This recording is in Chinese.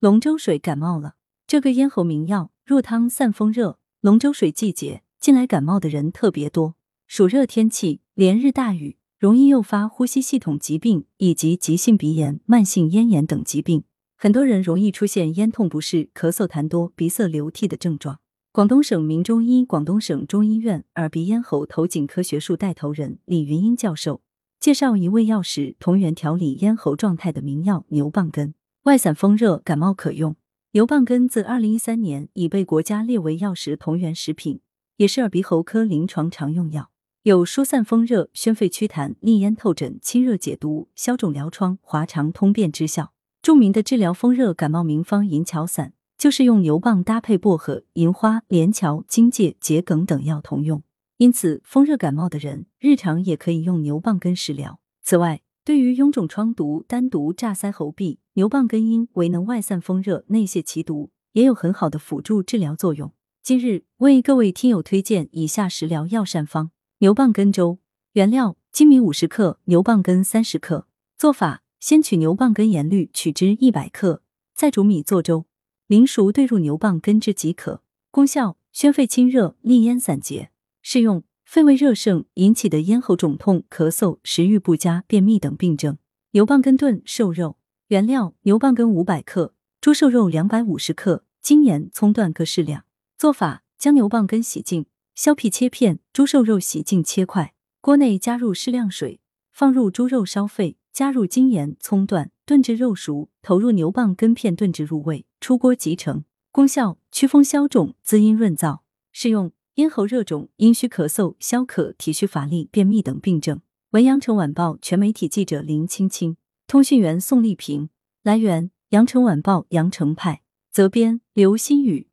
龙舟水感冒了，这个咽喉名药入汤散风热。龙舟水季节近来感冒的人特别多，暑热天气连日大雨，容易诱发呼吸系统疾病以及急性鼻炎、慢性咽炎等疾病。很多人容易出现咽痛不适、咳嗽痰多、鼻塞流涕的症状。广东省名中医广东省中医院耳鼻咽喉头颈科学术带头人李云英教授介绍一味药食同源调理咽喉状态的名药牛蒡根，外散风热，感冒可用。牛蒡根自二零一三年已被国家列为药食同源食品，也是耳鼻喉科临床常用药，有疏散风热、宣肺祛痰、利咽透疹、清热解毒、消肿疗疮、滑肠通便之效。著名的治疗风热感冒名方银翘散，就是用牛蒡搭配薄荷、银花、连翘、荆芥、桔梗等药同用。因此，风热感冒的人日常也可以用牛蒡根食疗。此外，对于臃肿疮毒、单独炸腮喉痹，牛蒡根因为能外散风热、内泄其毒，也有很好的辅助治疗作用。今日为各位听友推荐以下食疗药膳方：牛蒡根粥。原料：粳米五十克，牛蒡根三十克。做法。先取牛蒡根研滤，取汁一百克，再煮米做粥，淋熟兑入牛蒡根汁即可。功效：宣肺清热，利咽散结。适用：肺胃热盛引起的咽喉肿痛、咳嗽、食欲不佳、便秘等病症。牛蒡根炖瘦肉。原料：牛蒡根五百克，猪瘦肉两百五十克，精盐、葱段各适量。做法：将牛蒡根洗净，削皮切片；猪瘦肉洗净切块。锅内加入适量水，放入猪肉烧沸。加入精盐、葱段，炖至肉熟，投入牛蒡根片炖至入味，出锅即成。功效：祛风消肿、滋阴润燥。适用：咽喉热肿、阴虚咳嗽、消渴、体虚乏力、便秘等病症。文阳城晚报全媒体记者林青青，通讯员宋丽萍。来源：阳城晚报阳城派。责编：刘新宇。